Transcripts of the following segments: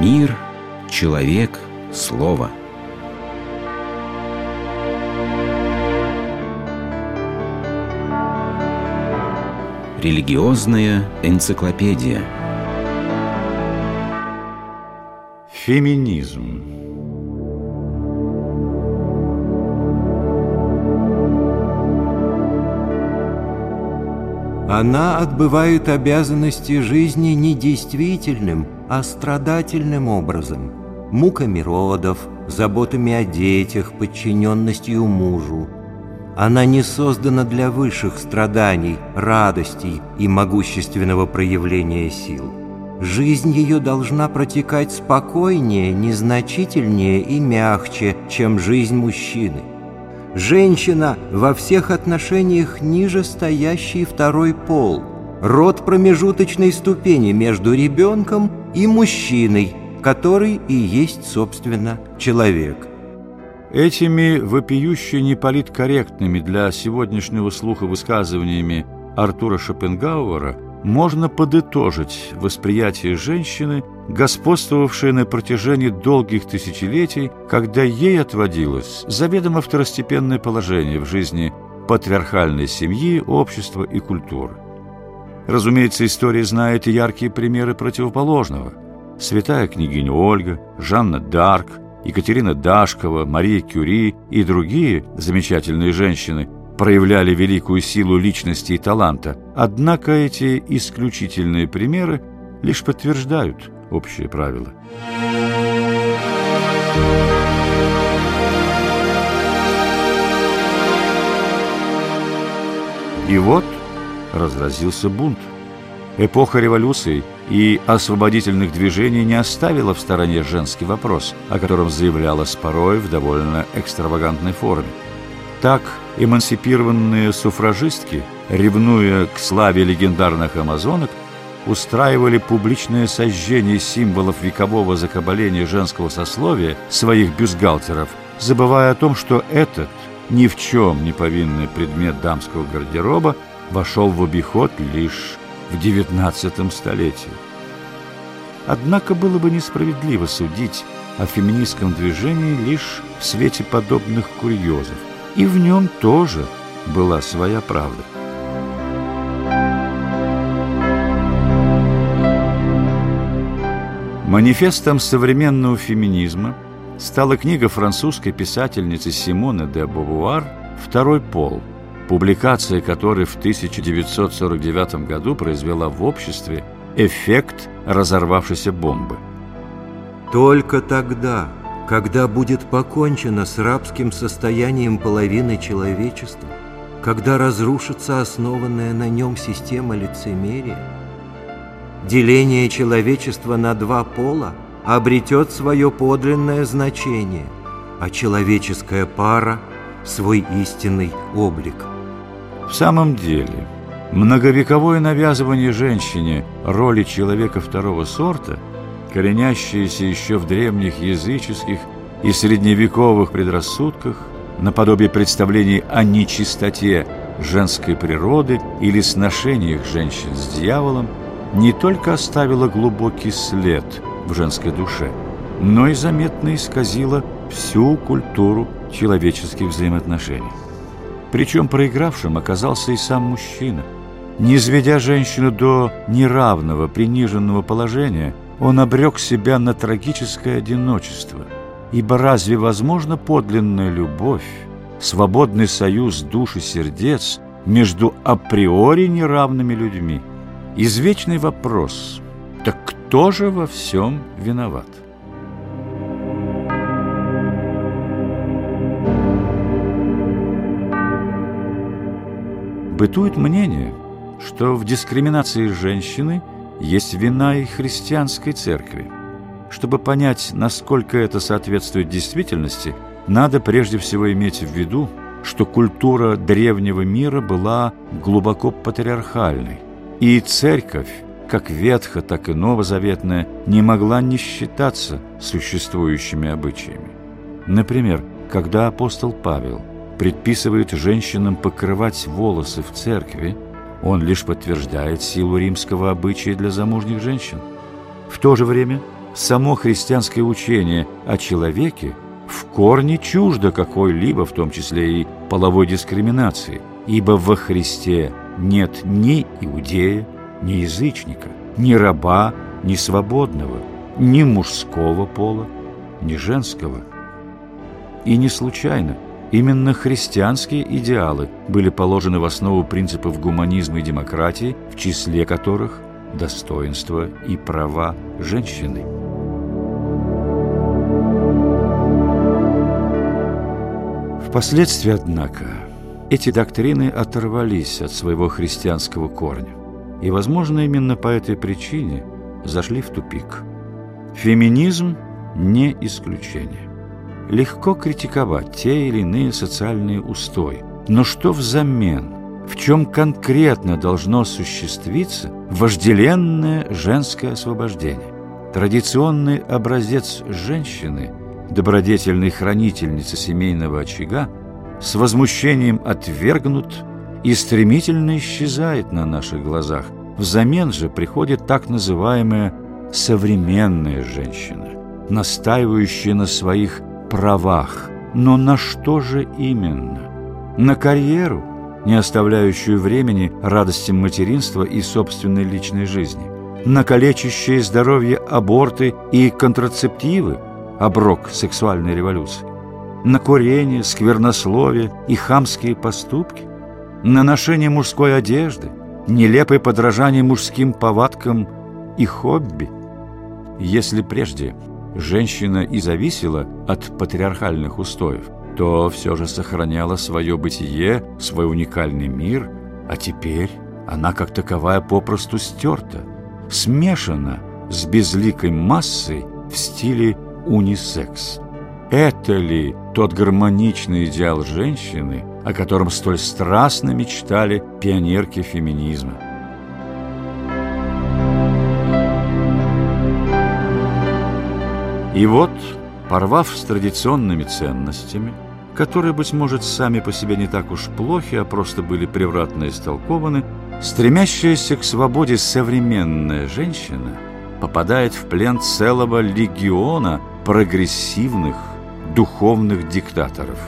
Мир, человек, слово. Религиозная энциклопедия. Феминизм. Она отбывает обязанности жизни не действительным, а страдательным образом, муками родов, заботами о детях, подчиненностью мужу. Она не создана для высших страданий, радостей и могущественного проявления сил. Жизнь ее должна протекать спокойнее, незначительнее и мягче, чем жизнь мужчины. Женщина во всех отношениях ниже стоящий второй пол, род промежуточной ступени между ребенком и мужчиной, который и есть, собственно, человек. Этими вопиюще неполиткорректными для сегодняшнего слуха высказываниями Артура Шопенгауэра можно подытожить восприятие женщины, господствовавшее на протяжении долгих тысячелетий, когда ей отводилось заведомо второстепенное положение в жизни патриархальной семьи, общества и культуры. Разумеется, история знает и яркие примеры противоположного. Святая княгиня Ольга, Жанна Д'Арк, Екатерина Дашкова, Мария Кюри и другие замечательные женщины проявляли великую силу личности и таланта. Однако эти исключительные примеры лишь подтверждают общее правило. И вот разразился бунт. Эпоха революции и освободительных движений не оставила в стороне женский вопрос, о котором заявлялась порой в довольно экстравагантной форме. Так эмансипированные суфражистки, ревнуя к славе легендарных амазонок, устраивали публичное сожжение символов векового закабаления женского сословия своих бюстгальтеров, забывая о том, что этот ни в чем не повинный предмет дамского гардероба вошел в обиход лишь в XIX столетии. Однако было бы несправедливо судить о феминистском движении лишь в свете подобных курьезов, и в нем тоже была своя правда. Манифестом современного феминизма стала книга французской писательницы Симоны де Бовуар «Второй пол», публикация которой в 1949 году произвела в обществе эффект разорвавшейся бомбы. Только тогда, когда будет покончено с рабским состоянием половины человечества, когда разрушится основанная на нем система лицемерия, деление человечества на два пола обретет свое подлинное значение, а человеческая пара – свой истинный облик – в самом деле, многовековое навязывание женщине роли человека второго сорта, коренящееся еще в древних языческих и средневековых предрассудках, наподобие представлений о нечистоте женской природы или сношениях женщин с дьяволом, не только оставило глубокий след в женской душе, но и заметно исказило всю культуру человеческих взаимоотношений. Причем проигравшим оказался и сам мужчина. Не изведя женщину до неравного, приниженного положения, он обрек себя на трагическое одиночество. Ибо разве возможно подлинная любовь, свободный союз душ и сердец между априори неравными людьми? Извечный вопрос – так кто же во всем виноват? Бытует мнение, что в дискриминации женщины есть вина и христианской церкви. Чтобы понять, насколько это соответствует действительности, надо прежде всего иметь в виду, что культура древнего мира была глубоко патриархальной, и церковь, как ветхо, так и новозаветная, не могла не считаться существующими обычаями. Например, когда апостол Павел – предписывает женщинам покрывать волосы в церкви, он лишь подтверждает силу римского обычая для замужних женщин. В то же время само христианское учение о человеке в корне чуждо какой-либо, в том числе и половой дискриминации, ибо во Христе нет ни иудея, ни язычника, ни раба, ни свободного, ни мужского пола, ни женского. И не случайно именно христианские идеалы были положены в основу принципов гуманизма и демократии, в числе которых достоинство и права женщины. Впоследствии, однако, эти доктрины оторвались от своего христианского корня и, возможно, именно по этой причине зашли в тупик. Феминизм не исключение. Легко критиковать те или иные социальные устои, но что взамен? В чем конкретно должно осуществиться вожделенное женское освобождение? Традиционный образец женщины, добродетельной хранительницы семейного очага, с возмущением отвергнут и стремительно исчезает на наших глазах. Взамен же приходит так называемая современная женщина, настаивающая на своих правах. Но на что же именно? На карьеру, не оставляющую времени радостям материнства и собственной личной жизни? На калечащее здоровье аборты и контрацептивы, оброк сексуальной революции? На курение, сквернословие и хамские поступки? На ношение мужской одежды, нелепое подражание мужским повадкам и хобби? Если прежде женщина и зависела от патриархальных устоев, то все же сохраняла свое бытие, свой уникальный мир, а теперь она как таковая попросту стерта, смешана с безликой массой в стиле унисекс. Это ли тот гармоничный идеал женщины, о котором столь страстно мечтали пионерки феминизма? И вот, порвав с традиционными ценностями, которые, быть может, сами по себе не так уж плохи, а просто были превратно истолкованы, стремящаяся к свободе современная женщина попадает в плен целого легиона прогрессивных духовных диктаторов.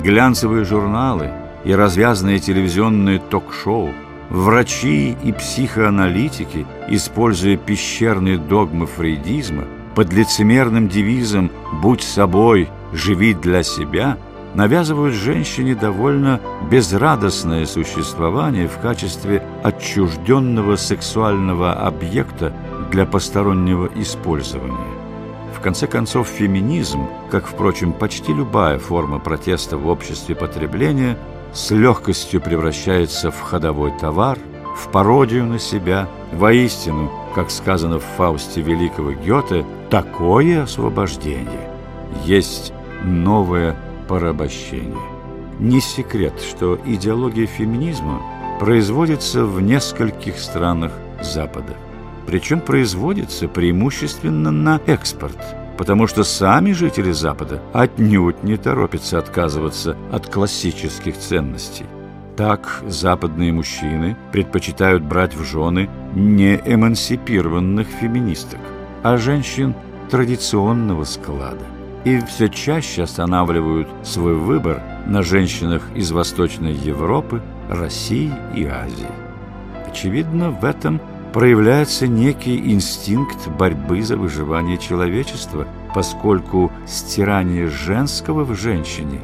Глянцевые журналы и развязанные телевизионные ток-шоу, врачи и психоаналитики, используя пещерные догмы фрейдизма, под лицемерным девизом «Будь собой, живи для себя» навязывают женщине довольно безрадостное существование в качестве отчужденного сексуального объекта для постороннего использования. В конце концов, феминизм, как, впрочем, почти любая форма протеста в обществе потребления, с легкостью превращается в ходовой товар, в пародию на себя, воистину – как сказано в Фаусте великого Гёте, такое освобождение есть новое порабощение. Не секрет, что идеология феминизма производится в нескольких странах Запада. Причем производится преимущественно на экспорт, потому что сами жители Запада отнюдь не торопятся отказываться от классических ценностей. Так западные мужчины предпочитают брать в жены не эмансипированных феминисток, а женщин традиционного склада. И все чаще останавливают свой выбор на женщинах из Восточной Европы, России и Азии. Очевидно, в этом проявляется некий инстинкт борьбы за выживание человечества, поскольку стирание женского в женщине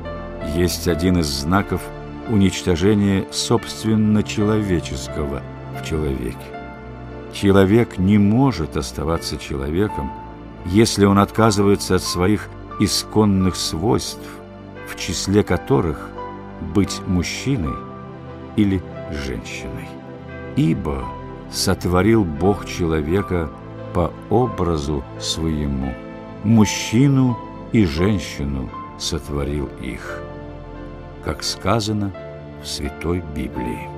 есть один из знаков уничтожения собственно человеческого в человеке. Человек не может оставаться человеком, если он отказывается от своих исконных свойств, в числе которых быть мужчиной или женщиной. Ибо сотворил Бог человека по образу своему, мужчину и женщину сотворил их, как сказано в Святой Библии.